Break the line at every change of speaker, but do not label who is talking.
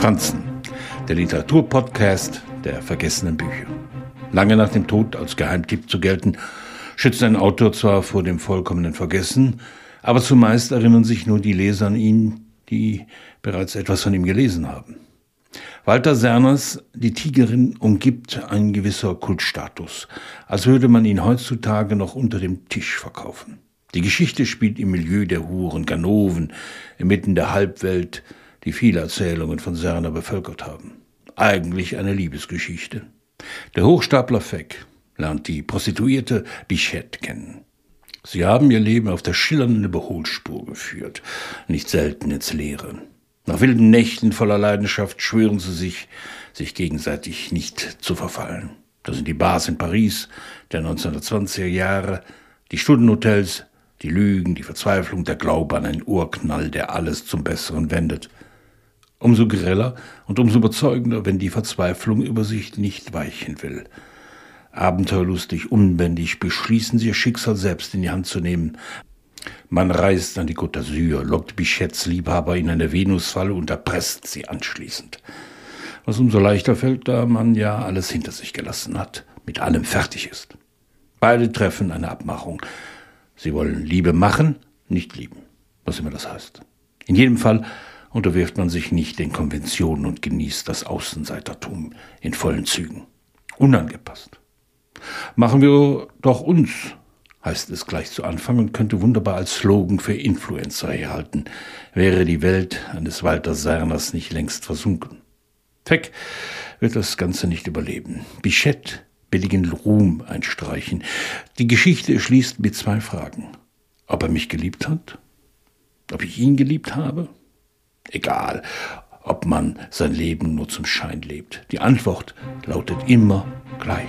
Franzen, der Literaturpodcast der vergessenen Bücher. Lange nach dem Tod als Geheimtipp zu gelten, schützt ein Autor zwar vor dem vollkommenen Vergessen, aber zumeist erinnern sich nur die Leser an ihn, die bereits etwas von ihm gelesen haben. Walter Serners Die Tigerin umgibt ein gewisser Kultstatus, als würde man ihn heutzutage noch unter dem Tisch verkaufen. Die Geschichte spielt im Milieu der Huren, Ganoven, inmitten der Halbwelt, die viele Erzählungen von Serner bevölkert haben. Eigentlich eine Liebesgeschichte. Der Hochstapler Feck lernt die Prostituierte Bichette kennen. Sie haben ihr Leben auf der schillernden Überholspur geführt, nicht selten ins Leere. Nach wilden Nächten voller Leidenschaft schwören sie sich, sich gegenseitig nicht zu verfallen. Das sind die Bars in Paris der 1920er Jahre, die Stundenhotels, die Lügen, die Verzweiflung, der Glaube an einen Urknall, der alles zum Besseren wendet. Umso greller und umso überzeugender, wenn die Verzweiflung über sich nicht weichen will. Abenteuerlustig, unbändig beschließen sie ihr Schicksal selbst in die Hand zu nehmen. Man reist an die Côte d'Azur, lockt Bichets Liebhaber in eine Venusfalle und erpresst sie anschließend. Was umso leichter fällt, da man ja alles hinter sich gelassen hat, mit allem fertig ist. Beide treffen eine Abmachung. Sie wollen Liebe machen, nicht lieben, was immer das heißt. In jedem Fall unterwirft man sich nicht den Konventionen und genießt das Außenseitertum in vollen Zügen. Unangepasst. Machen wir doch uns, heißt es gleich zu Anfang und könnte wunderbar als Slogan für Influencer herhalten, wäre die Welt eines Walter Serners nicht längst versunken. Feck wird das Ganze nicht überleben. Bichette billigen Ruhm einstreichen. Die Geschichte schließt mit zwei Fragen. Ob er mich geliebt hat? Ob ich ihn geliebt habe? Egal, ob man sein Leben nur zum Schein lebt. Die Antwort lautet immer gleich.